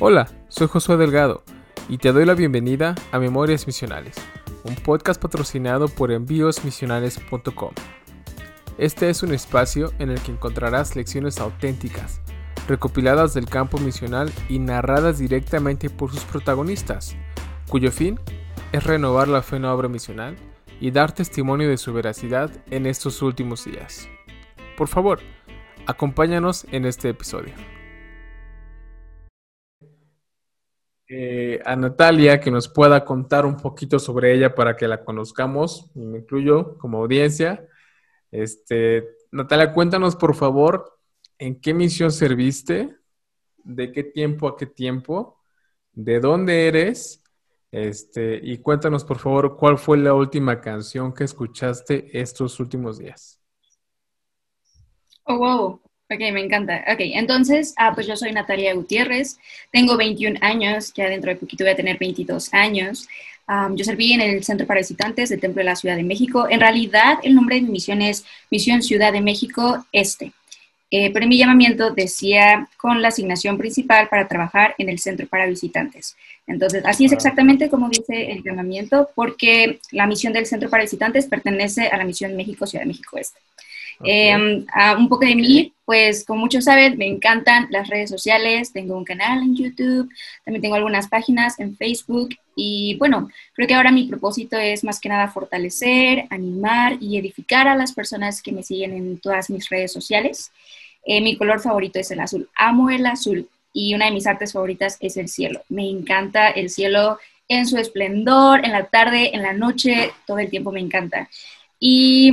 Hola, soy Josué Delgado y te doy la bienvenida a Memorias Misionales, un podcast patrocinado por envíosmisionales.com. Este es un espacio en el que encontrarás lecciones auténticas, recopiladas del campo misional y narradas directamente por sus protagonistas, cuyo fin es renovar la fe en la obra misional y dar testimonio de su veracidad en estos últimos días. Por favor, acompáñanos en este episodio. Eh, a Natalia que nos pueda contar un poquito sobre ella para que la conozcamos, me incluyo como audiencia. Este, Natalia, cuéntanos por favor en qué misión serviste, de qué tiempo a qué tiempo, de dónde eres, este, y cuéntanos por favor cuál fue la última canción que escuchaste estos últimos días. Oh, wow. Ok, me encanta. Ok, entonces, ah, pues yo soy Natalia Gutiérrez, tengo 21 años, ya dentro de poquito voy a tener 22 años. yo serví en el Centro para Visitantes del Templo de la Ciudad de México. En realidad, el nombre de mi misión es Misión Ciudad de México Este. Eh, pero en mi llamamiento decía con la asignación principal para trabajar en el Centro para Visitantes. Entonces, así es exactamente como dice el llamamiento, porque la misión del Centro para Visitantes pertenece a la misión México Ciudad de México Este. Em, un poco de mí, pues como muchos saben, me encantan las redes sociales, tengo un canal en YouTube, también tengo algunas páginas en Facebook y bueno, creo que ahora mi propósito es más que nada fortalecer, animar y edificar a las personas que me siguen en todas mis redes sociales. Eh, mi color favorito es el azul, amo el azul y una de mis artes favoritas es el cielo. Me encanta el cielo en su esplendor, en la tarde, en la noche, todo el tiempo me encanta. Y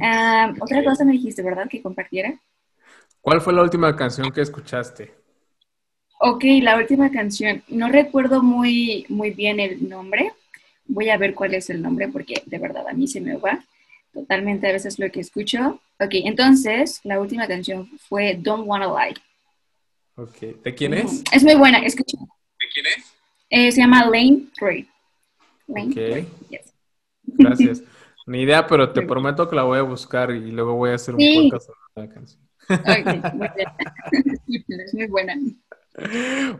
ah, otra cosa me dijiste, ¿verdad? Que compartiera. ¿Cuál fue la última canción que escuchaste? Ok, la última canción. No recuerdo muy, muy bien el nombre. Voy a ver cuál es el nombre porque de verdad a mí se me va totalmente a veces lo que escucho. Ok, entonces la última canción fue Don't Wanna Lie. Ok, ¿de quién es? Es muy buena, escucha. ¿De quién es? Eh, se llama Lane Trey. Lane ok. Gracias. Ni idea, pero te prometo que la voy a buscar y luego voy a hacer un podcast sobre la canción. muy es muy buena.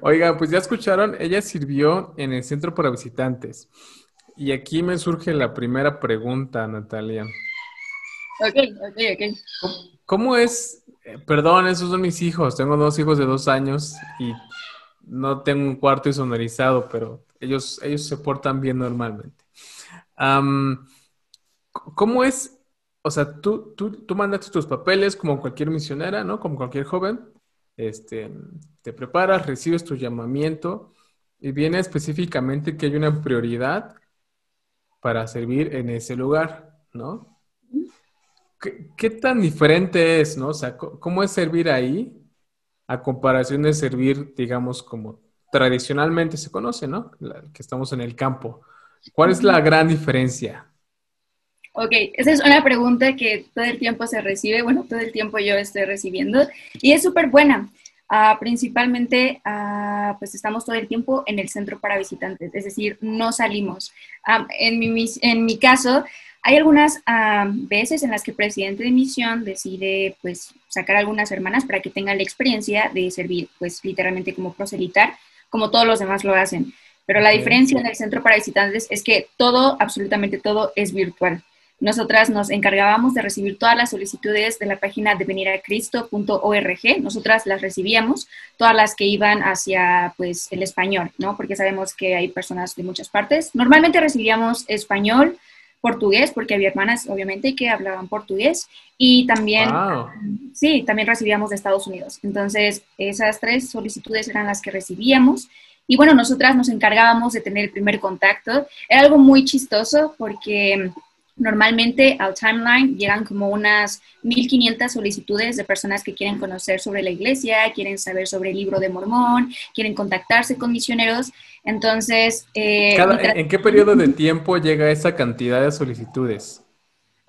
Oiga, pues ya escucharon, ella sirvió en el centro para visitantes. Y aquí me surge la primera pregunta, Natalia. Ok, ok, ok. ¿Cómo, es? Eh, perdón, esos son mis hijos. Tengo dos hijos de dos años y no tengo un cuarto sonorizado, pero ellos, ellos se portan bien normalmente. ¿Cómo es? O sea, tú, tú, tú mandaste tus papeles como cualquier misionera, ¿no? Como cualquier joven. Este, te preparas, recibes tu llamamiento y viene específicamente que hay una prioridad para servir en ese lugar, ¿no? ¿Qué, tan diferente es, no? O sea, ¿cómo es servir ahí a comparación de servir, digamos, como tradicionalmente se conoce, ¿no? que estamos en el campo. ¿Cuál es la gran diferencia? Ok, esa es una pregunta que todo el tiempo se recibe, bueno, todo el tiempo yo estoy recibiendo y es súper buena. Ah, principalmente, ah, pues estamos todo el tiempo en el centro para visitantes, es decir, no salimos. Ah, en, mi, en mi caso, hay algunas veces en las que el presidente de misión decide, pues, sacar algunas hermanas para que tengan la experiencia de servir, pues, literalmente como proselitar, como todos los demás lo hacen. Pero la diferencia en el centro para visitantes es que todo, absolutamente todo, es virtual. Nosotras nos encargábamos de recibir todas las solicitudes de la página de veniracristo.org. Nosotras las recibíamos, todas las que iban hacia pues el español, ¿no? Porque sabemos que hay personas de muchas partes. Normalmente recibíamos español, portugués, porque había hermanas, obviamente, que hablaban portugués, y también, sí, también recibíamos de Estados Unidos. Entonces, esas tres solicitudes eran las que recibíamos. Y bueno, nosotras nos encargábamos de tener el primer contacto. Era algo muy chistoso porque Normalmente al timeline llegan como unas 1500 solicitudes de personas que quieren conocer sobre la iglesia, quieren saber sobre el libro de Mormón, quieren contactarse con misioneros. Entonces... Eh, ¿En qué periodo de tiempo llega esa cantidad de solicitudes?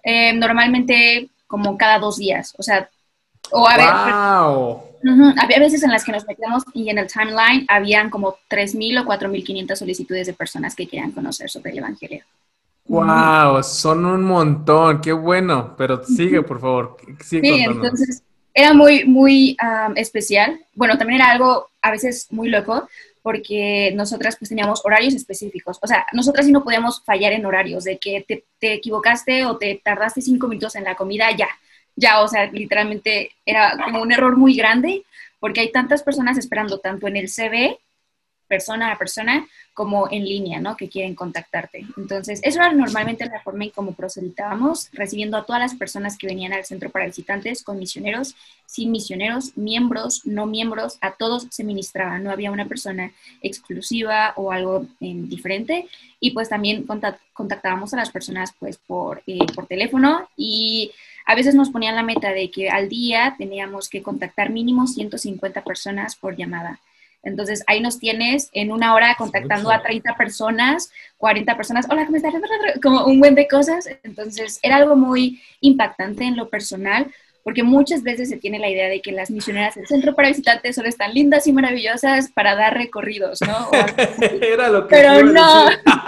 Eh, normalmente como cada dos días, o sea, o a ver, había veces en las que nos metíamos y en el timeline habían como 3.000 o 4.500 solicitudes de personas que querían conocer sobre el Evangelio. Wow, son un montón, qué bueno, pero sigue, por favor. sí, entonces era muy, muy especial. Bueno, también era algo a veces muy loco, porque nosotras pues teníamos horarios específicos. O sea, nosotras sí no podíamos fallar en horarios, de que te, te equivocaste o te tardaste cinco minutos en la comida, ya, ya, o sea, literalmente era como un error muy grande, porque hay tantas personas esperando tanto en el CV persona a persona como en línea, ¿no? Que quieren contactarte. Entonces, eso era normalmente la forma en cómo proceditábamos, recibiendo a todas las personas que venían al centro para visitantes, con misioneros, sin misioneros, miembros, no miembros, a todos se ministraba, no había una persona exclusiva o algo em, diferente. Y pues también contactábamos a las personas pues por, eh, por teléfono y a veces nos ponían la meta de que al día teníamos que contactar mínimo 150 personas por llamada. Entonces ahí nos tienes en una hora contactando a 30 personas, 40 personas, hola, ¿cómo estás? Como un buen de cosas. Entonces era algo muy impactante en lo personal, porque muchas veces se tiene la idea de que las misioneras del centro para visitantes son tan lindas y maravillosas para dar recorridos, ¿no? Era lo que pero no,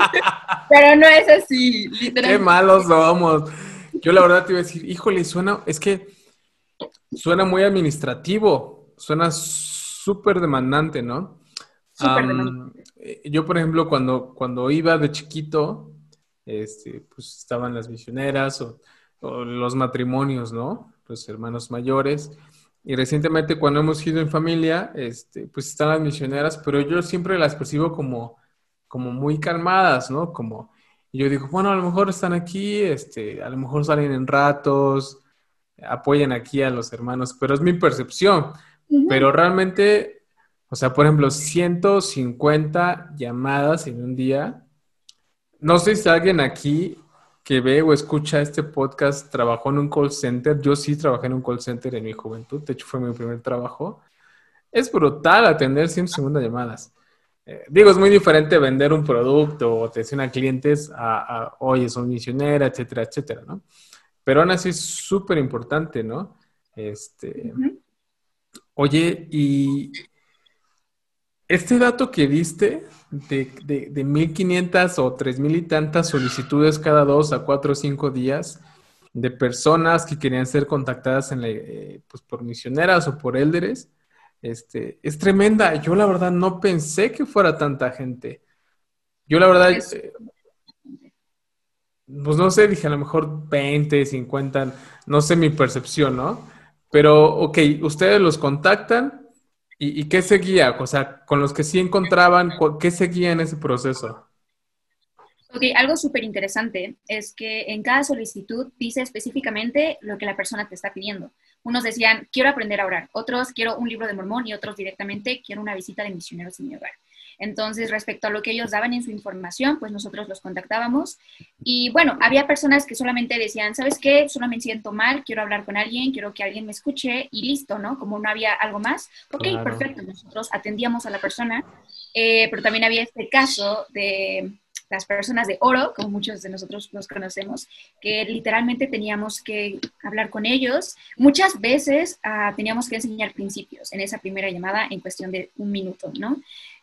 pero no es así, literalmente. Qué malos somos. Yo la verdad te iba a decir, híjole, suena, es que suena muy administrativo, suena súper demandante, ¿no? Eh, yo, por ejemplo, cuando, cuando iba de chiquito, este, pues estaban las misioneras o, los matrimonios, ¿no? Los hermanos mayores. Y recientemente cuando hemos ido en familia, este, pues están las misioneras, pero yo siempre las percibo como, como muy calmadas, ¿no? Como, y yo digo, bueno, a lo mejor están aquí, este, a lo mejor salen en ratos, apoyan aquí a los hermanos, pero es mi percepción. Pero realmente, o sea, por ejemplo, 150 llamadas en un día. No sé si alguien aquí que ve o escucha este podcast trabajó en un call center. Yo sí trabajé en un call center en mi juventud. De hecho, fue mi primer trabajo. Es brutal atender 150 llamadas. Eh, digo, es muy diferente vender un producto o atención a clientes a, a oye, son misionera, etcétera, etcétera, ¿no? Pero aún así es súper importante, ¿no? Este, Oye, y este dato que diste de, de, de 1.500 o 3.000 y tantas solicitudes cada dos a cuatro o cinco días de personas que querían ser contactadas en eh, pues por misioneras o por élderes, este, es tremenda. Yo la verdad no pensé que fuera tanta gente. Yo la verdad, eh, pues no sé, dije a lo mejor 20, 50, no sé mi percepción, ¿no? Pero, ok, ustedes los contactan y, ¿qué seguía? O sea, con los que sí encontraban, ¿qué seguía en ese proceso? Ok, algo súper interesante es que en cada solicitud dice específicamente lo que la persona te está pidiendo. Unos decían, quiero aprender a orar, otros quiero un libro de mormón y otros directamente quiero una visita de misioneros en mi hogar. Entonces, respecto a lo que ellos daban en su información, pues nosotros los contactábamos. Y bueno, había personas que solamente decían, ¿sabes qué? Solo me siento mal, quiero hablar con alguien, quiero que alguien me escuche y listo, ¿no? Como no había algo más, ok, perfecto, nosotros atendíamos a la persona, eh, pero también había este caso de las personas de oro, como muchos de nosotros los conocemos, que literalmente teníamos que hablar con ellos. Muchas veces ah, teníamos que enseñar principios en esa primera llamada en cuestión de un minuto, ¿no?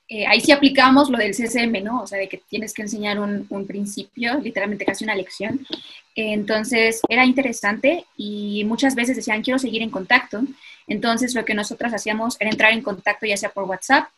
Eh, ahí sí aplicamos lo del CCM, ¿no? O sea, de que tienes que enseñar un, principio, literalmente casi una lección. entonces, era interesante y muchas veces decían, quiero seguir en contacto. Entonces, lo que nosotras hacíamos era entrar en contacto ya sea por WhatsApp,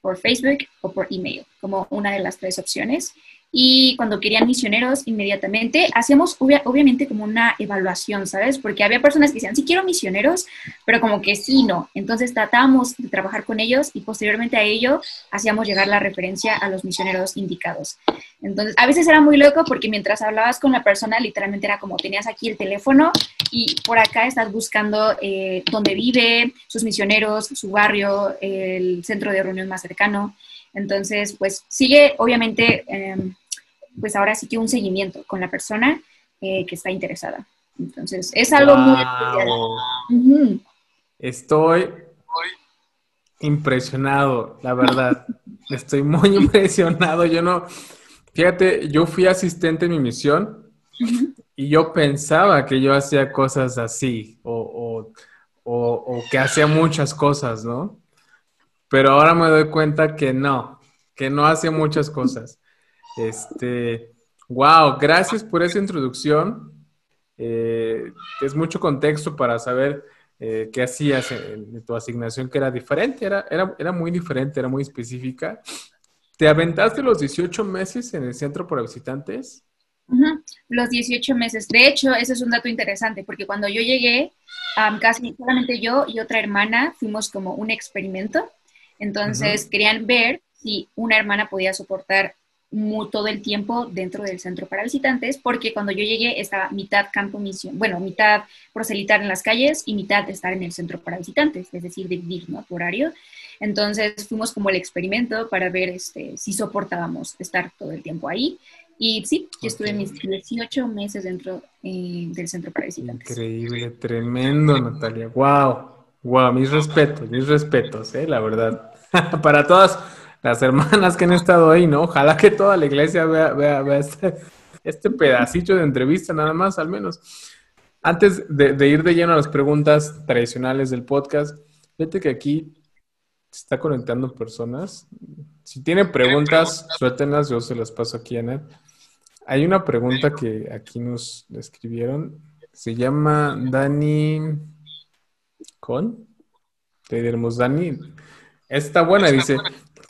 por Facebook o por email, como una de las tres opciones y cuando querían misioneros inmediatamente hacíamos obviamente como una evaluación, ¿sabes? Porque había personas que decían, sí quiero misioneros, pero como que sí, no. Entonces tratábamos de trabajar con ellos y posteriormente a ello hacíamos llegar la referencia a los misioneros indicados. Entonces, a veces era muy loco porque mientras hablabas con la persona, literalmente era como tenías aquí el teléfono y por acá estás buscando eh, dónde vive, sus misioneros, su barrio, el centro de reunión más cercano. Entonces, pues sigue obviamente em, pues ahora sí que un seguimiento con la persona eh, que está interesada. Entonces, es algo muy Estoy impresionado, la verdad. Estoy muy impresionado. Yo no, fíjate, yo fui asistente en mi misión y yo pensaba que yo hacía cosas así o, o que hacía muchas cosas, ¿no? Pero ahora me doy cuenta que no, que no hacía muchas cosas. Este, wow, gracias por esa introducción. Eh, es mucho contexto para saber eh, qué hacías en, tu asignación que era diferente, era, era, era muy diferente, era muy específica. ¿Te aventaste los 18 meses en el centro para visitantes? Los 18 meses. De hecho, ese es un dato interesante, porque cuando yo llegué, casi solamente yo y otra hermana fuimos como un experimento. Entonces, querían ver si una hermana podía soportar todo el tiempo dentro del centro para visitantes, porque cuando yo llegué estaba mitad campo misión, bueno, mitad proselitar en las calles y mitad estar en el centro para visitantes, es decir, dividir, ¿no? Tu horario. Entonces fuimos como el experimento para ver este, si soportábamos estar todo el tiempo ahí. Y sí, yo estuve mis 18 meses dentro eh, del centro para visitantes. Increíble, tremendo, Natalia. Wow, wow, mis respetos, mis respetos, eh, la verdad. para todas las hermanas que han estado ahí, ¿no? Ojalá que toda la iglesia vea, vea, vea este, este pedacito de entrevista, nada más, al menos. Antes de, ir de lleno a las preguntas tradicionales del podcast, fíjate que aquí se está conectando personas. Si tienen preguntas, suéltenlas, yo se las paso aquí a Ned. Hay una pregunta que aquí nos escribieron. Se llama Dani con. Te diremos Dani. Está buena, dice.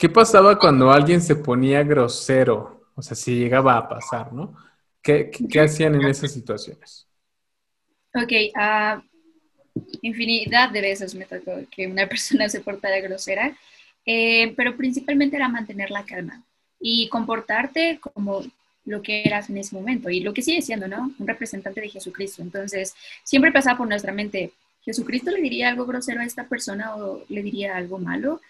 ¿Qué pasaba cuando alguien se ponía grosero? O sea, si llegaba a pasar, ¿no? ¿Qué, hacían en esas situaciones? Ok, uh, infinidad de veces me tocó que una persona se portara grosera, eh, pero principalmente era mantener la calma y comportarte como lo que eras en ese momento y lo que sigue siendo, ¿no? Un representante de Jesucristo. Entonces, siempre pasaba por nuestra mente, ¿Jesucristo le diría algo grosero a esta persona o le diría algo malo?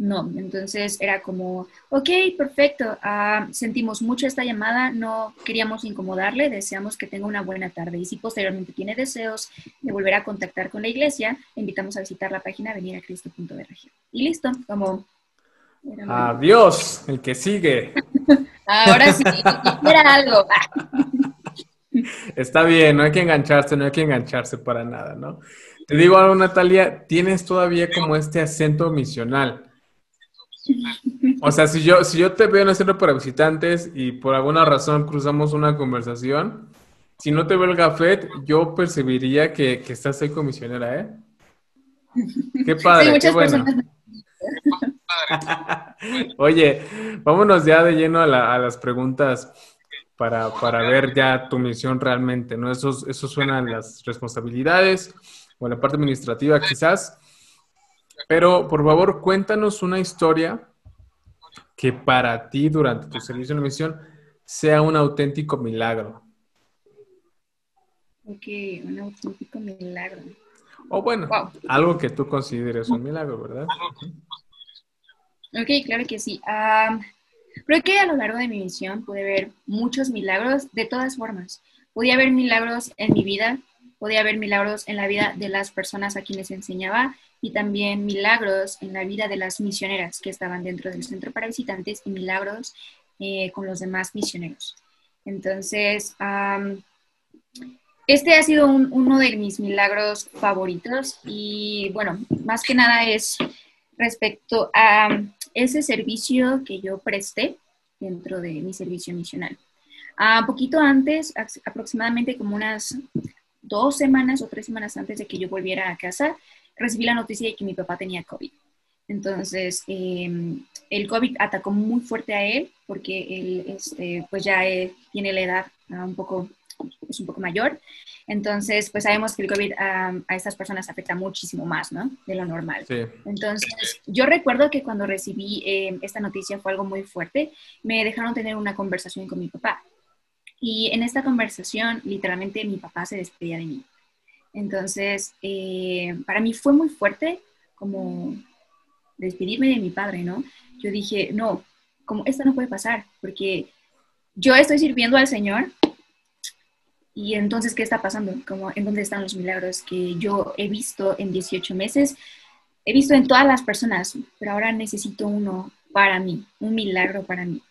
No, entonces era como, ok, perfecto, ah, sentimos mucho esta llamada, no queríamos incomodarle, deseamos que tenga una buena tarde y si posteriormente tiene deseos de volver a contactar con la iglesia, invitamos a visitar la página veniracristo.org. Y listo, como... Adiós, el que sigue. Ahora sí, era algo. Está bien, no hay que engancharse, no hay que engancharse para nada, ¿no? Te digo algo, Natalia, tienes todavía como este acento misional. O sea, si yo, si yo te veo en el centro para visitantes y por alguna razón cruzamos una conversación, si no te veo el gafet, yo percibiría que, estás ahí comisionera, ¿eh? Qué padre, qué bueno. Oye, vámonos ya de lleno a, las preguntas para, ver ya tu misión realmente, ¿no? Eso, eso suena a las responsabilidades o a la parte administrativa quizás. Pero, por favor, cuéntanos una historia que para ti durante tu servicio en misión sea un auténtico milagro. Ok, un auténtico milagro. O bueno, algo que tú consideres un milagro, ¿verdad? Ok, claro que sí. creo que a lo largo de mi misión pude ver muchos milagros de todas formas. Podía ver milagros en mi vida, podía ver milagros en la vida de las personas a quienes enseñaba y también milagros en la vida de las misioneras que estaban dentro del centro para visitantes y milagros eh, con los demás misioneros. Entonces, este ha sido uno de mis milagros favoritos y bueno, más que nada es respecto a ese servicio que yo presté dentro de mi servicio misional. Un poquito antes, aproximadamente como unas dos semanas o tres semanas antes de que yo volviera a casa, recibí la noticia de que mi papá tenía COVID. Entonces, em, el COVID atacó muy fuerte a él porque él, este, pues ya tiene la edad ah, un poco, es un poco mayor. Entonces, pues sabemos que el COVID a estas personas afecta muchísimo más, ¿no? De lo normal. Entonces, yo recuerdo que cuando recibí em, esta noticia fue algo muy fuerte. Me dejaron tener una conversación con mi papá. Y en esta conversación, literalmente, mi papá se despedía de mí. Entonces, eh, para mí fue muy fuerte como despedirme de mi padre, ¿no? Yo dije, no, como esto no puede pasar, porque yo estoy sirviendo al Señor y entonces, ¿qué está pasando? Como, ¿En dónde están los milagros que yo he visto en 18 meses? He visto en todas las personas, pero ahora necesito uno para mí, un milagro para mí.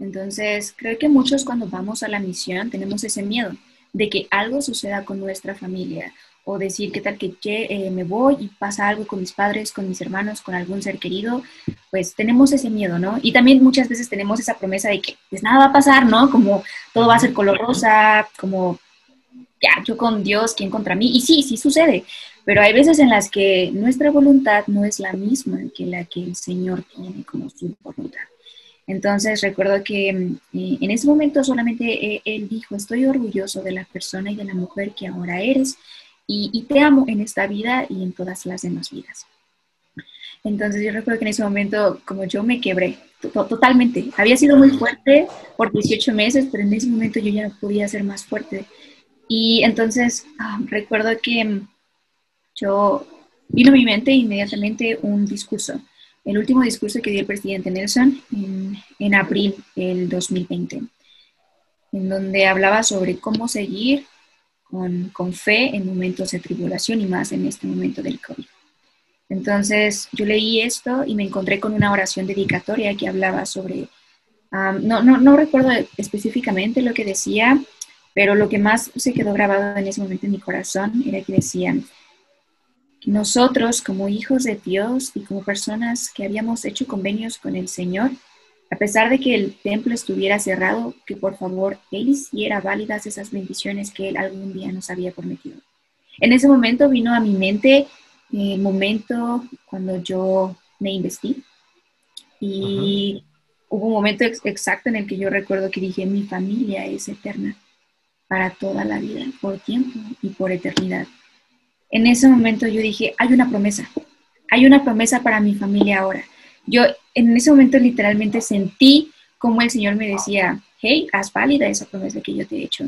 Entonces, creo que muchos cuando vamos a la misión tenemos ese miedo de que algo suceda con nuestra familia o decir qué tal que eh, me voy y pasa algo con mis padres, con mis hermanos, con algún ser querido, pues tenemos ese miedo, ¿no? Y también muchas veces tenemos esa promesa de que pues nada va a pasar, ¿no? Como todo va a ser color rosa, como ya, yo con Dios, ¿quién contra mí? Y sí, sí sucede, pero hay veces en las que nuestra voluntad no es la misma que la que el Señor tiene como su voluntad. Entonces recuerdo que eh, en ese momento solamente eh, Él dijo, estoy orgulloso de la persona y de la mujer que ahora eres y, y te amo en esta vida y en todas las demás vidas. Entonces yo recuerdo que en ese momento como yo me quebré totalmente. Había sido muy fuerte por 18 meses, pero en ese momento yo ya no podía ser más fuerte. Y entonces ah, recuerdo que mm, yo vino a mi mente inmediatamente un discurso, el último discurso que dio el presidente Nelson en, en abril del 2020, en donde hablaba sobre cómo seguir con, con fe en momentos de tribulación y más en este momento del COVID. Entonces yo leí esto y me encontré con una oración dedicatoria que hablaba sobre, um, no, no, no, recuerdo específicamente lo que decía, pero lo que más se quedó grabado en ese momento en mi corazón era que decían, nosotros como hijos de Dios y como personas que habíamos hecho convenios con el Señor, a pesar de que el templo estuviera cerrado, que por favor Él hiciera válidas esas bendiciones que Él algún día nos había prometido. En ese momento vino a mi mente el momento cuando yo me investí y hubo un momento exacto en el que yo recuerdo que dije, mi familia es eterna para toda la vida, por tiempo y por eternidad. En ese momento yo dije, hay una promesa, hay una promesa para mi familia ahora. Yo en ese momento literalmente sentí como el Señor me decía, hey, haz válida esa promesa que yo te he hecho.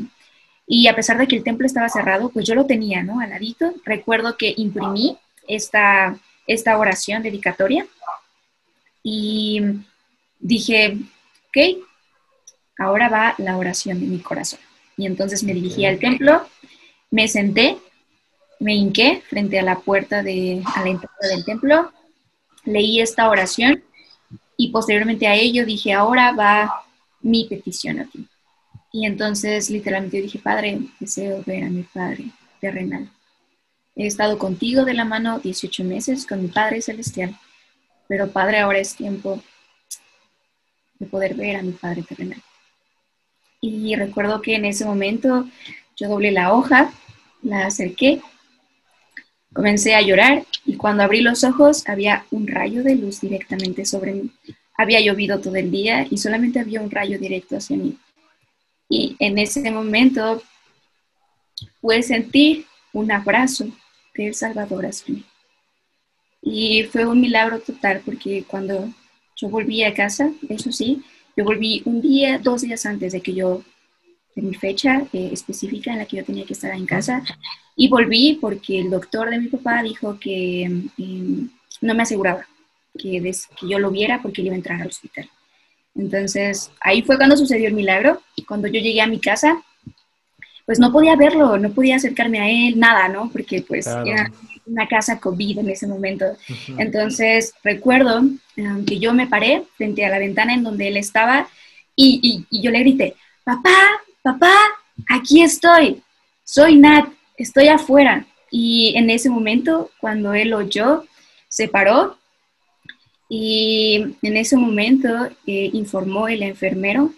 Y a pesar de que el templo estaba cerrado, pues yo lo tenía, ¿no? Al ladito. Recuerdo que imprimí esta, esta oración dedicatoria y dije, ok, ahora va la oración de mi corazón. Y entonces me dirigí al templo, me senté, me hinqué frente a la puerta de a la entrada del templo, leí esta oración y posteriormente a ello dije, ahora va mi petición a ti. Y entonces literalmente dije, Padre, deseo ver a mi Padre terrenal. He estado contigo de la mano 18 meses con mi Padre Celestial, pero Padre, ahora es tiempo de poder ver a mi Padre terrenal. Y recuerdo que en ese momento yo doblé la hoja, la acerqué, comencé a llorar y cuando abrí los ojos había un rayo de luz directamente sobre mí. Había llovido todo el día y solamente había un rayo directo hacia mí. Y en ese momento pude sentir un abrazo del Salvador hacia mí. Y fue un milagro total porque cuando yo volví a casa, eso sí, yo volví un día, dos días antes de que yo, de mi fecha eh, específica en la que yo tenía que estar en casa, y volví porque el doctor de mi papá dijo que em, no me aseguraba que, que yo lo viera porque él iba a entrar al hospital. Entonces, ahí fue cuando sucedió el milagro. Cuando yo llegué a mi casa, pues no podía verlo, no podía acercarme a él, nada, ¿no? Porque pues era una casa COVID en ese momento. Entonces recuerdo um, que yo me paré frente a la ventana en donde él estaba y, y, yo le grité, papá, papá, aquí estoy, soy Nat, estoy afuera. Y en ese momento, cuando él oyó, se paró y en ese momento eh, informó el enfermero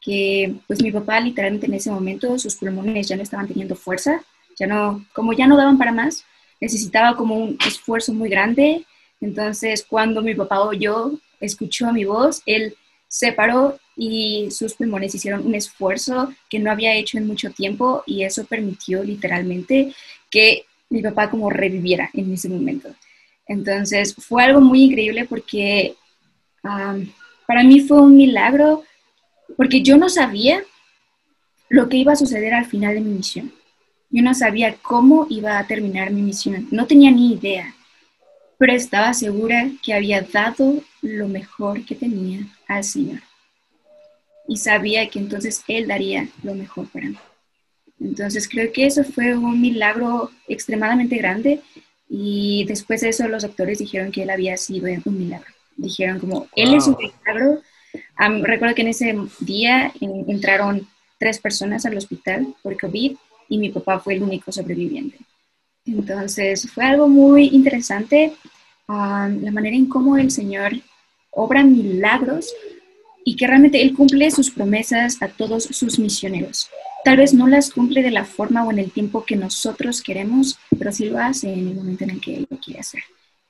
que pues mi papá literalmente en ese momento sus pulmones ya no estaban teniendo fuerza, ya no, como ya no daban para más, necesitaba como un esfuerzo muy grande. Entonces cuando mi papá oyó, escuchó mi voz, él se paró y sus pulmones hicieron un esfuerzo que no había hecho en mucho tiempo y eso permitió literalmente que mi papá como reviviera en ese momento. Entonces fue algo muy increíble porque para mí fue un milagro porque yo no sabía lo que iba a suceder al final de mi misión. Yo no sabía cómo iba a terminar mi misión, no tenía ni idea, pero estaba segura que había dado lo mejor que tenía al Señor. Y sabía que entonces Él daría lo mejor para mí. Entonces creo que eso fue un milagro extremadamente grande y después de eso los doctores dijeron que Él había sido un milagro. Dijeron como, Él es un milagro recuerdo que en ese día entraron tres personas al hospital por COVID y mi papá fue el único sobreviviente. Entonces fue algo muy interesante la manera en cómo el Señor obra milagros y que realmente Él cumple sus promesas a todos sus misioneros. tal vez no las cumple de la forma o en el tiempo que nosotros queremos, pero sí lo hace en el momento en el que Él lo quiere hacer.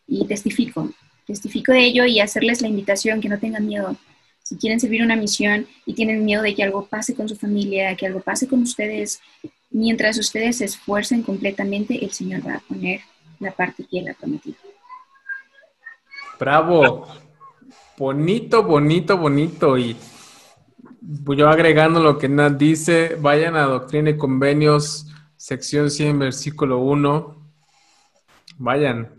Y testifico, testifico de ello y hacerles la invitación que no tengan miedo. Si quieren servir una misión y tienen miedo de que algo pase con su familia, que algo pase con ustedes, mientras ustedes se esfuercen completamente, el Señor va a poner la parte que Él ha prometido. Bravo. Bonito, bonito, bonito. Y yo agregando lo que Nat dice, vayan a Doctrina y Convenios, sección 100, versículo 1. Vayan,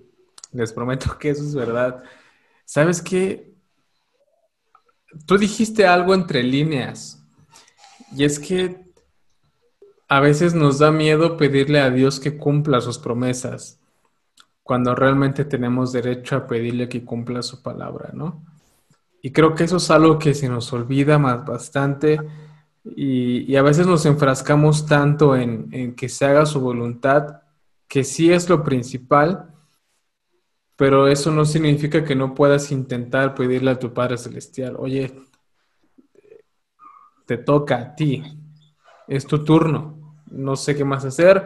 les prometo que eso es verdad. ¿Sabes qué? Tú dijiste algo entre líneas. Y es que a veces nos da miedo pedirle a Dios que cumpla sus promesas, cuando realmente tenemos derecho a pedirle que cumpla su palabra, ¿no? Y creo que eso es algo que se nos olvida más bastante y, a veces nos enfrascamos tanto en, en, que se haga su voluntad, que sí es lo principal, pero eso no significa que no puedas intentar pedirle a tu Padre Celestial, oye, te toca a ti, es tu turno, no sé qué más hacer,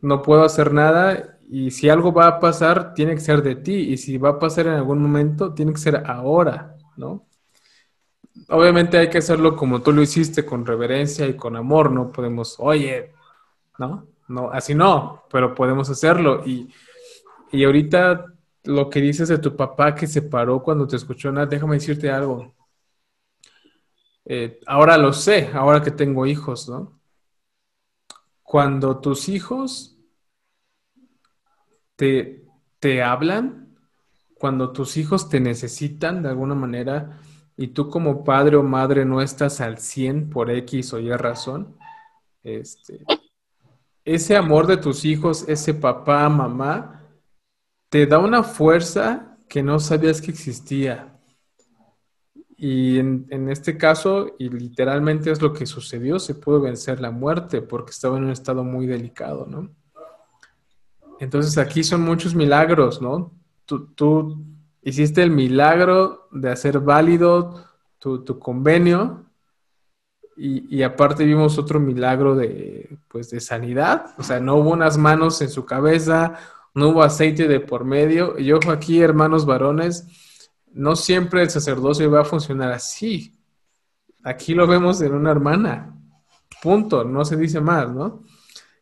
no puedo hacer nada y si algo va a pasar, tiene que ser de ti y si va a pasar en algún momento, tiene que ser ahora. Obviamente hay que hacerlo como tú lo hiciste, con reverencia y con amor, no podemos, oye, ¿no? No, así no, pero podemos hacerlo. Y, y ahorita lo que dices de tu papá que se paró cuando te escuchó, nada, déjame decirte algo. Eh, ahora lo sé, ahora que tengo hijos, ¿no? Cuando tus hijos te, te hablan, cuando tus hijos te necesitan de alguna manera y tú como padre o madre no estás al 100 por X o Y razón, este, ese amor de tus hijos, ese papá, mamá, te da una fuerza que no sabías que existía. Y en, en, este caso, y literalmente es lo que sucedió, se pudo vencer la muerte porque estaba en un estado muy delicado, ¿no? Entonces aquí son muchos milagros, ¿no? Tú, hiciste el milagro de hacer válido tu, convenio y, aparte vimos otro milagro de, pues, de sanidad. O sea, no hubo unas manos en su cabeza, no hubo aceite de por medio. Y ojo aquí, hermanos varones, no siempre el sacerdocio va a funcionar así. Aquí lo vemos en una hermana. Punto, no se dice más, ¿no?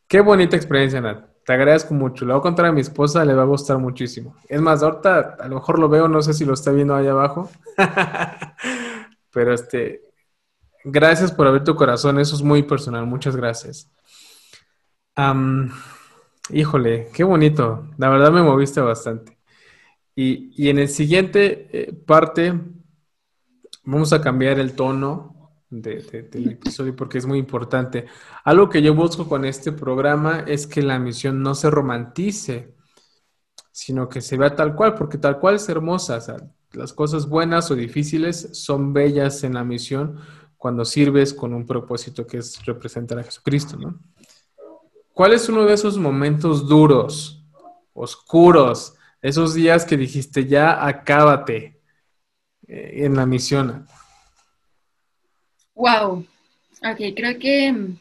Qué bonita experiencia, Nat te agradezco mucho. Le voy a contar a mi esposa, le va a gustar muchísimo. Es más, ahorita a lo mejor lo veo, no sé si lo está viendo ahí abajo. Pero este, gracias por abrir tu corazón, eso es muy personal, muchas gracias. híjole, qué bonito, la verdad me moviste bastante. Y, en el siguiente eh, parte vamos a cambiar el tono del episodio porque es muy importante. Algo que yo busco con este programa es que la misión no se romantice, sino que se vea tal cual, porque tal cual es hermosa. las cosas buenas o difíciles son bellas en la misión cuando sirves con un propósito que es representar a Jesucristo, ¿no? ¿Cuál es uno de esos momentos duros, oscuros, esos días que dijiste ya acábate eh, en la misión? Wow. Ok, creo que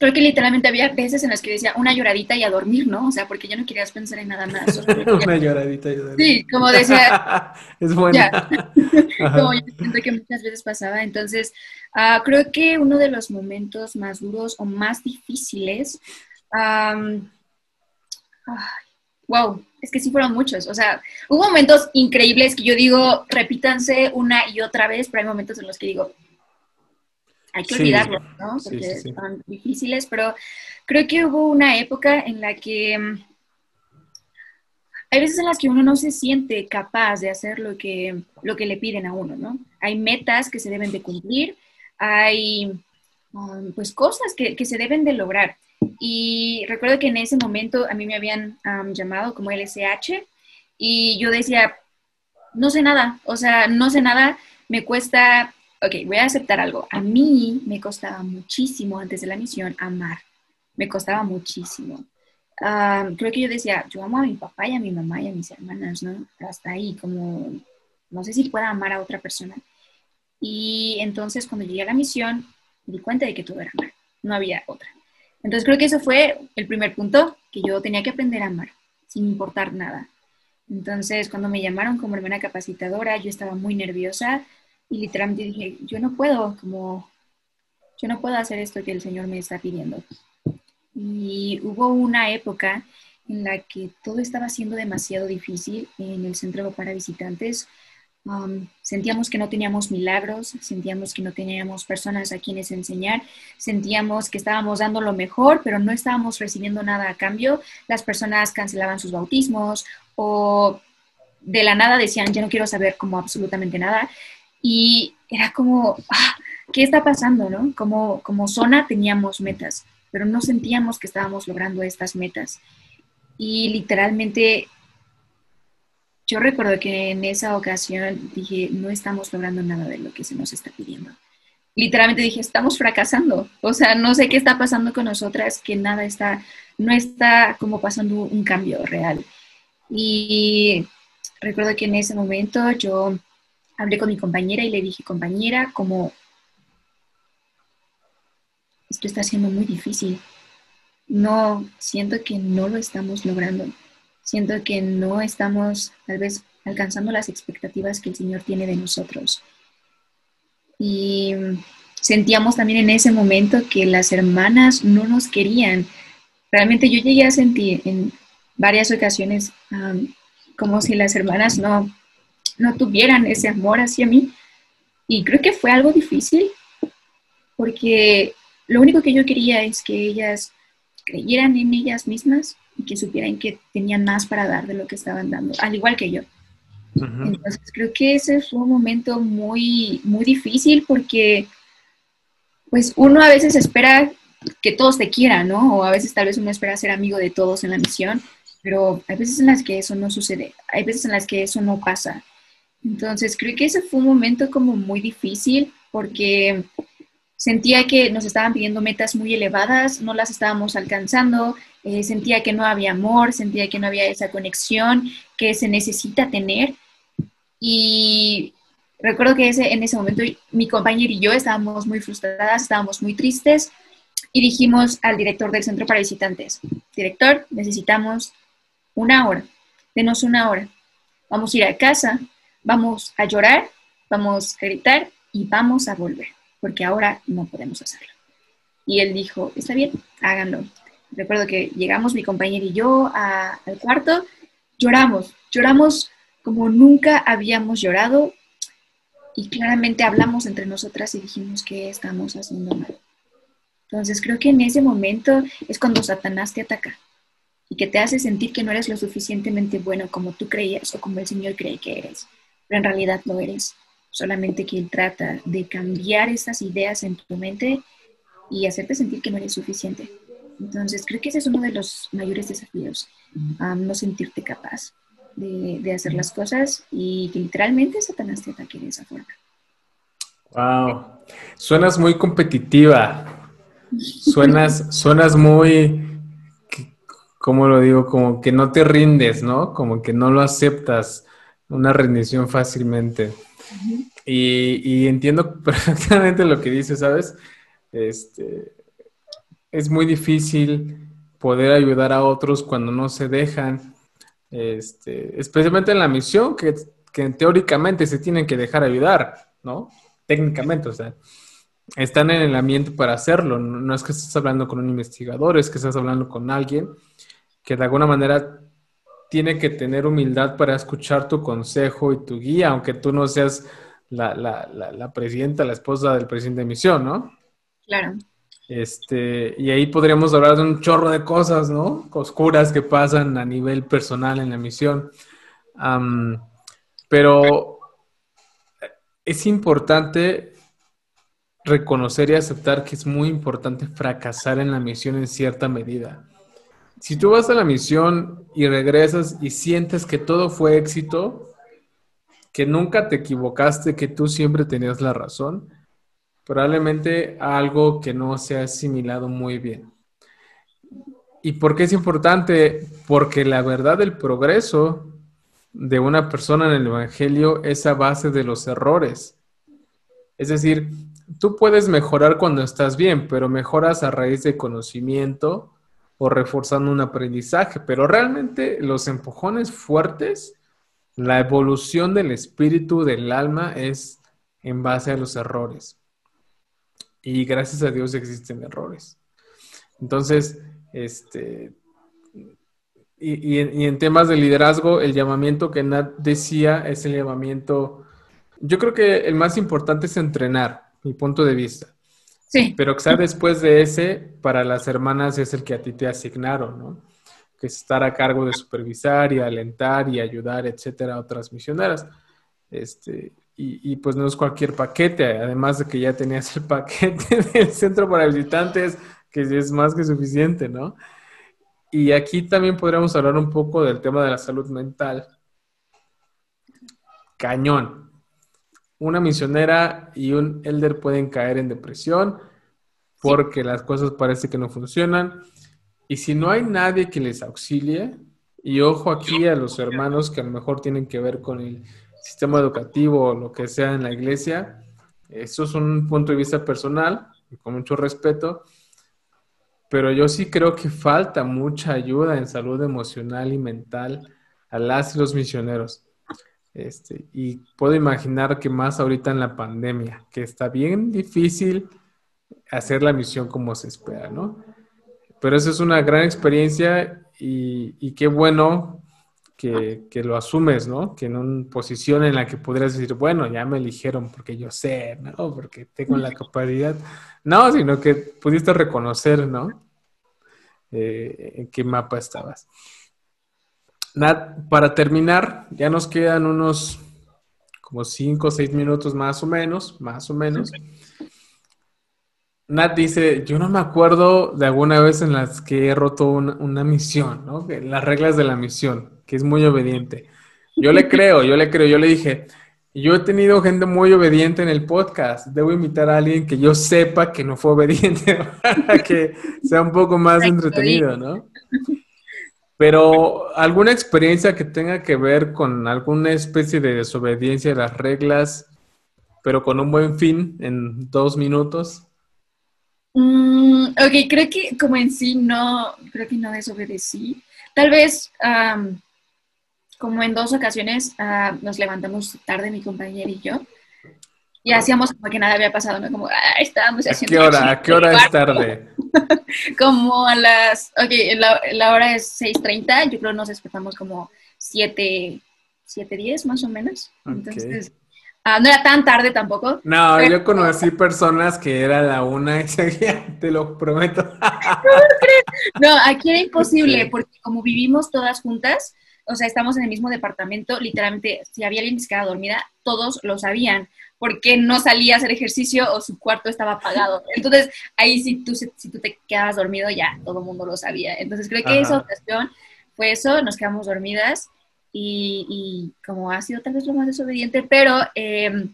creo que literalmente había veces en las que decía una lloradita y a dormir, ¿no? O sea, porque ya no querías pensar en nada más. una lloradita y a dormir. Sí, como decía. es buena. como yo siento que muchas veces pasaba. Entonces, uh, creo que uno de los momentos más duros o más difíciles. Um, wow, es que sí fueron muchos. O sea, hubo momentos increíbles que yo digo, repítanse una y otra vez, pero hay momentos en los que digo, hay que olvidarlo, ¿no? Porque son difíciles, pero creo que hubo una época en la que mm, hay veces en las que uno no se siente capaz de hacer lo que, lo que le piden a uno, ¿no? Hay metas que se deben de cumplir, hay um, pues cosas que, que, se deben de lograr. Y recuerdo que en ese momento a mí me habían um, llamado como LSH y yo decía, no sé nada, o sea, no sé nada, me cuesta ok, voy a aceptar algo. A mí me costaba muchísimo antes de la misión amar. Me costaba muchísimo. creo que yo decía, yo amo a mi papá y a mi mamá y a mis hermanas, ¿no? Hasta ahí, como, no sé si pueda amar a otra persona. Y entonces cuando llegué a la misión, me di cuenta de que todo era amar. no había otra. Entonces creo que eso fue el primer punto, que yo tenía que aprender a amar, sin importar nada. Entonces cuando me llamaron como hermana capacitadora, yo estaba muy nerviosa y literalmente dije, yo no puedo, como, yo no puedo hacer esto que el Señor me está pidiendo. Y hubo una época en la que todo estaba siendo demasiado difícil en el centro para visitantes. Um, sentíamos que no teníamos milagros, sentíamos que no teníamos personas a quienes enseñar, sentíamos que estábamos dando lo mejor, pero no estábamos recibiendo nada a cambio. Las personas cancelaban sus bautismos o de la nada decían, yo no quiero saber como absolutamente nada. Y era como, ah, ¿qué está pasando? No? Como, como zona teníamos metas, pero no sentíamos que estábamos logrando estas metas. Y literalmente, yo recuerdo que en esa ocasión dije, no estamos logrando nada de lo que se nos está pidiendo. Literalmente dije, estamos fracasando. O sea, no sé qué está pasando con nosotras, que nada está, no está como pasando un cambio real. Y recuerdo que en ese momento yo hablé con mi compañera y le dije, compañera, como esto está siendo muy difícil no, siento que no lo estamos logrando. Siento que no estamos tal vez alcanzando las expectativas que el Señor tiene de nosotros. Y sentíamos también en ese momento que las hermanas no nos querían. Realmente yo llegué a sentir en varias ocasiones como si las hermanas no, no tuvieran ese amor hacia mí. Y creo que fue algo difícil porque lo único que yo quería es que ellas creyeran en ellas mismas y que supieran que tenían más para dar de lo que estaban dando, al igual que yo. Entonces creo que ese fue un momento muy, muy difícil porque pues uno a veces espera que todos te quieran, ¿no? O a veces tal vez uno espera ser amigo de todos en la misión, pero hay veces en las que eso no sucede, hay veces en las que eso no pasa. Entonces creo que ese fue un momento como muy difícil porque sentía que nos estaban pidiendo metas muy elevadas, no las estábamos alcanzando, eh, sentía que no había amor, sentía que no había esa conexión que se necesita tener. Y recuerdo que ese, en ese momento mi compañero y yo estábamos muy frustradas, estábamos muy tristes y dijimos al director del centro para visitantes, director, necesitamos una hora, denos una hora. Vamos a ir a casa, vamos a llorar, vamos a gritar y vamos a volver porque ahora no podemos hacerlo. Y él dijo, está bien, háganlo. Recuerdo que llegamos mi compañero y yo al cuarto, lloramos, lloramos como nunca habíamos llorado y claramente hablamos entre nosotras y dijimos que estamos haciendo mal. Entonces creo que en ese momento es cuando Satanás te ataca y que te hace sentir que no eres lo suficientemente bueno como tú creías o como el Señor cree que eres, pero en realidad lo eres solamente que trata de cambiar esas ideas en tu mente y hacerte sentir que no eres suficiente. Entonces, creo que ese es uno de los mayores desafíos, no sentirte capaz de, hacer las cosas y que literalmente Satanás te ataque de esa forma. Wow, suenas muy competitiva, suenas, suenas muy, ¿cómo lo digo? Como que no te rindes, ¿no? Como que no lo aceptas, una rendición fácilmente y, entiendo perfectamente lo que dices, ¿sabes? Este, es muy difícil poder ayudar a otros cuando no se dejan, este, especialmente en la misión que, teóricamente se tienen que dejar ayudar, ¿no? Técnicamente, o sea, están en el ambiente para hacerlo, no, no es que estés hablando con un investigador, es que estás hablando con alguien que de alguna manera tiene que tener humildad para escuchar tu consejo y tu guía, aunque tú no seas la, la, la, presidenta, la esposa del presidente de misión, ¿no? Claro. Este, y ahí podríamos hablar de un chorro de cosas, ¿no? Oscuras que pasan a nivel personal en la misión. pero es importante reconocer y aceptar que es muy importante fracasar en la misión en cierta medida. Si tú vas a la misión y regresas y sientes que todo fue éxito, que nunca te equivocaste, que tú siempre tenías la razón, probablemente algo que no se ha asimilado muy bien. ¿Y por qué es importante? Porque la verdad del progreso de una persona en el Evangelio es a base de los errores. Es decir, tú puedes mejorar cuando estás bien, pero mejoras a raíz de conocimiento o reforzando un aprendizaje, pero realmente los empujones fuertes, la evolución del espíritu, del alma, es en base a los errores. Y gracias a Dios existen errores. Entonces, este, y, en, temas de liderazgo, el llamamiento que Nat decía es el llamamiento, yo creo que el más importante es entrenar, mi punto de vista. Sí. Pero quizá después de ese, para las hermanas es el que a ti te asignaron, ¿no? Que es estar a cargo de supervisar y alentar y ayudar, etcétera, a otras misioneras. Este, y, y, pues no es cualquier paquete, además de que ya tenías el paquete del centro para visitantes, que es más que suficiente, ¿no? Y aquí también podríamos hablar un poco del tema de la salud mental. Cañón. Una misionera y un elder pueden caer en depresión porque las cosas parece que no funcionan. Y si no hay nadie que les auxilie, y ojo aquí a los hermanos que a lo mejor tienen que ver con el sistema educativo o lo que sea en la iglesia, eso es un punto de vista personal, con mucho respeto, pero yo sí creo que falta mucha ayuda en salud emocional y mental a las y los misioneros. Este, y puedo imaginar que más ahorita en la pandemia, que está bien difícil hacer la misión como se espera, ¿no? Pero eso es una gran experiencia y, qué bueno que, que, lo asumes, ¿no? Que en una posición en la que podrías decir, bueno, ya me eligieron porque yo sé, ¿no? Porque tengo la capacidad. No, sino que pudiste reconocer, ¿no? Eh, en qué mapa estabas. Nat, para terminar, ya nos quedan unos como cinco o seis minutos más o menos, más o menos. Nat dice, yo no me acuerdo de alguna vez en las que he roto una, una misión, ¿no? Las reglas de la misión, que es muy obediente. Yo le creo, yo le creo, yo le dije, yo he tenido gente muy obediente en el podcast. Debo invitar a alguien que yo sepa que no fue obediente para que sea un poco más entretenido, ¿no? Pero alguna experiencia que tenga que ver con alguna especie de desobediencia de las reglas, pero con un buen fin en dos minutos. Mm, ok, creo que como en sí no, creo que no desobedecí. Tal vez como en dos ocasiones ah, nos levantamos tarde mi compañera y yo y hacíamos como que nada había pasado, ¿no? Como, ah, estábamos haciendo... ¿A qué hora, ¿a qué hora es tarde? como a las, ok, la, la hora es 6.30, yo creo nos despertamos como 7, 7.10 más o menos. Entonces, ah, no era tan tarde tampoco. No, yo conocí personas que era la una y seguía, te lo prometo. no, aquí era imposible, porque como vivimos todas juntas, o sea, estamos en el mismo departamento, literalmente, si había alguien que se quedaba dormida, todos lo sabían, porque no salía a hacer ejercicio o su cuarto estaba apagado. Entonces, ahí si tú, si tú te quedabas dormido, ya todo el mundo lo sabía. Entonces, creo que esa ocasión fue eso, nos quedamos dormidas y, como ha sido tal vez lo más desobediente, pero eh,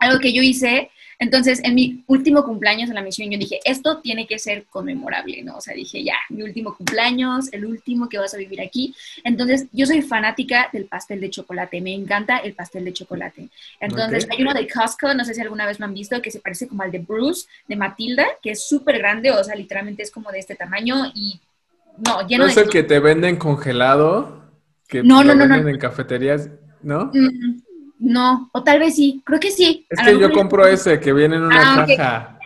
algo que yo hice entonces, en mi último cumpleaños en la misión, yo dije, esto tiene que ser conmemorable, ¿no? O sea, dije, ya, mi último cumpleaños, el último que vas a vivir aquí. Entonces, yo soy fanática del pastel de chocolate, me encanta el pastel de chocolate. Entonces, hay uno de Costco, no sé si alguna vez lo han visto, que se parece como al de Bruce, de Matilda, que es súper grande, o sea, literalmente es como de este tamaño y, no, lleno ¿No es el que te venden congelado? Que no, no, en cafeterías, ¿no? Mm, no, o tal vez sí, creo que sí. Es que yo compro ese que viene en una ah, caja.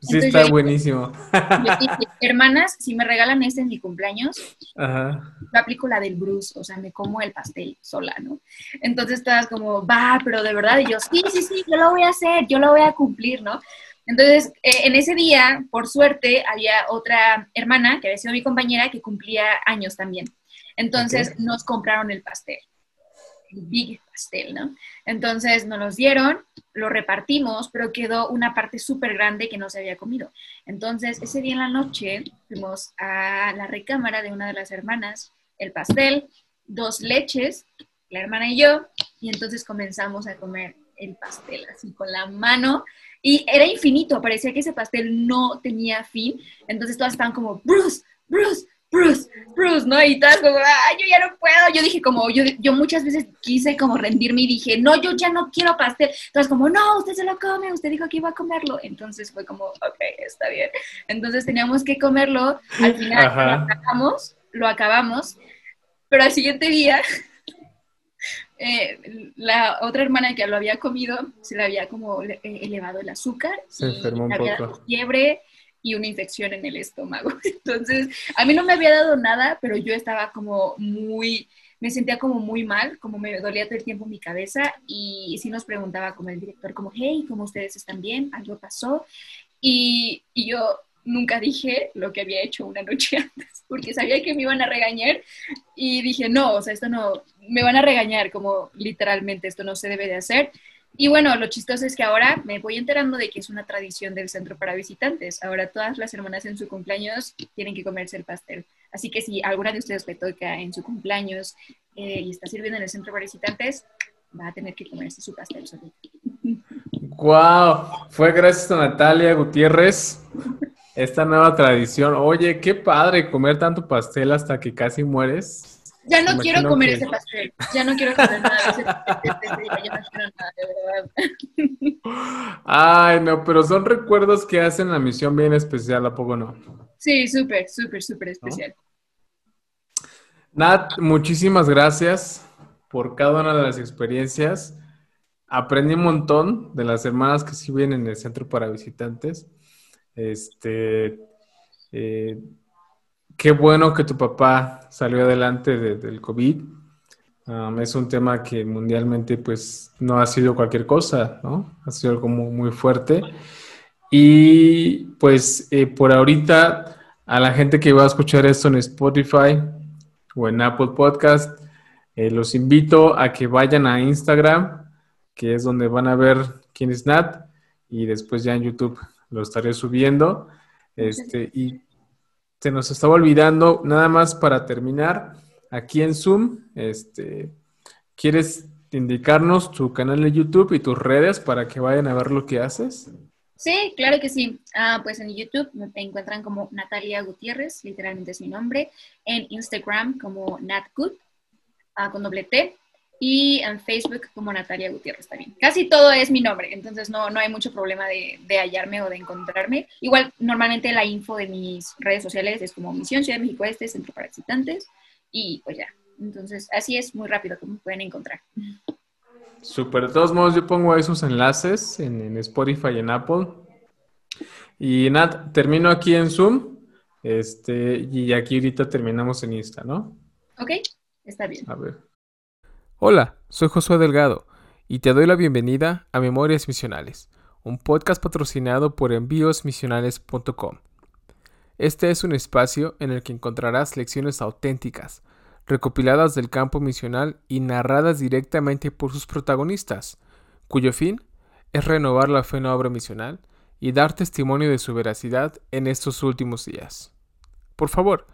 Sí, está buenísimo. hermanas, si me regalan este en mi cumpleaños, Ajá. yo aplico la del Bruce, o sea, me como el pastel sola, ¿no? Entonces estás como, va, pero de verdad, y yo, sí, sí, sí, yo lo voy a hacer, yo lo voy a cumplir, ¿no? Entonces, eh, en ese día, por suerte, había otra hermana que había sido mi compañera que cumplía años también. Entonces, nos compraron el pastel big pastel, ¿no? Entonces nos los dieron, lo repartimos, pero quedó una parte súper grande que no se había comido. Entonces ese día en la noche fuimos a la recámara de una de las hermanas, el pastel, dos leches, la hermana y yo, y entonces comenzamos a comer el pastel así con la mano. Y era infinito, parecía que ese pastel no tenía fin. Entonces todas estaban como, Bruce, Bruce, Bruce, Bruce, ¿no? Y todas como, ay, yo ya no puedo. Yo dije como, yo, yo muchas veces quise como rendirme y dije, no, yo ya no quiero pastel. Entonces como, no, usted se lo come, usted dijo que iba a comerlo. Entonces fue como, ok, está bien. Entonces teníamos que comerlo. Al final lo acabamos, lo acabamos. Pero al siguiente día eh, la otra hermana que lo había comido se le había como eh, elevado el azúcar. Se enfermó un había poco. fiebre y una infección en el estómago. Entonces, a mí no me había dado nada, pero yo estaba como muy, me sentía como muy mal, como me dolía todo el tiempo mi cabeza y sí nos preguntaba como el director, como, hey, ¿cómo ustedes están bien? ¿Algo pasó? Y, y yo nunca dije lo que había hecho una noche antes, porque sabía que me iban a regañar y dije, no, o sea, esto no, me van a regañar como literalmente, esto no se debe de hacer. Y bueno, lo chistoso es que ahora me voy enterando de que es una tradición del centro para visitantes. Ahora todas las hermanas en su cumpleaños tienen que comerse el pastel. Así que si alguna de ustedes le toca en su cumpleaños eh, y está sirviendo en el centro para visitantes, va a tener que comerse su pastel solito. ¡Wow! Fue gracias a Natalia Gutiérrez esta nueva tradición. Oye, qué padre comer tanto pastel hasta que casi mueres. Ya no quiero comer que... ese pastel. Ya no quiero comer nada de ese pastel. Ya no quiero nada, de verdad. Ay, no, pero son recuerdos que hacen la misión bien especial, ¿a poco no? Sí, súper, súper, súper especial. ¿No? Nat, muchísimas gracias por cada una de las experiencias. Aprendí un montón de las hermanas que sí vienen en el centro para visitantes. Este, eh, qué bueno que tu papá salió adelante de, del COVID. Um, es un tema que mundialmente pues no ha sido cualquier cosa, ¿no? Ha sido algo muy, muy fuerte. Y pues eh, por ahorita a la gente que va a escuchar esto en Spotify o en Apple Podcast, eh, los invito a que vayan a Instagram, que es donde van a ver quién es Nat, y después ya en YouTube lo estaré subiendo. Este, y se nos estaba olvidando, nada más para terminar, aquí en Zoom, este, ¿quieres indicarnos tu canal de YouTube y tus redes para que vayan a ver lo que haces? Sí, claro que sí. Ah, pues en YouTube me encuentran como Natalia Gutiérrez, literalmente es mi nombre. En Instagram como NatGut, ah, con doble T y en Facebook como Natalia Gutiérrez también. Casi todo es mi nombre, entonces no, no hay mucho problema de, de, hallarme o de encontrarme. Igual, normalmente la info de mis redes sociales es como Misión Ciudad de México Este, Centro para Visitantes, y pues ya. Entonces, así es muy rápido como pueden encontrar. Súper, de todos modos yo pongo esos enlaces en, en Spotify y en Apple. Y Nat, termino aquí en Zoom, este, y aquí ahorita terminamos en Insta, ¿no? Ok, está bien. A ver. Hola, soy Josué Delgado y te doy la bienvenida a Memorias Misionales, un podcast patrocinado por envíosmisionales.com. Este es un espacio en el que encontrarás lecciones auténticas, recopiladas del campo misional y narradas directamente por sus protagonistas, cuyo fin es renovar la fe en la obra misional y dar testimonio de su veracidad en estos últimos días. Por favor,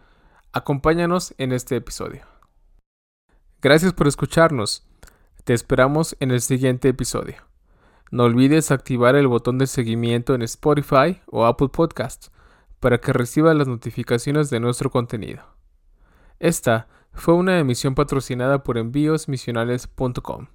acompáñanos en este episodio. Gracias por escucharnos. Te esperamos en el siguiente episodio. No olvides activar el botón de seguimiento en Spotify o Apple Podcasts para que recibas las notificaciones de nuestro contenido. Esta fue una emisión patrocinada por envíosmisionales.com.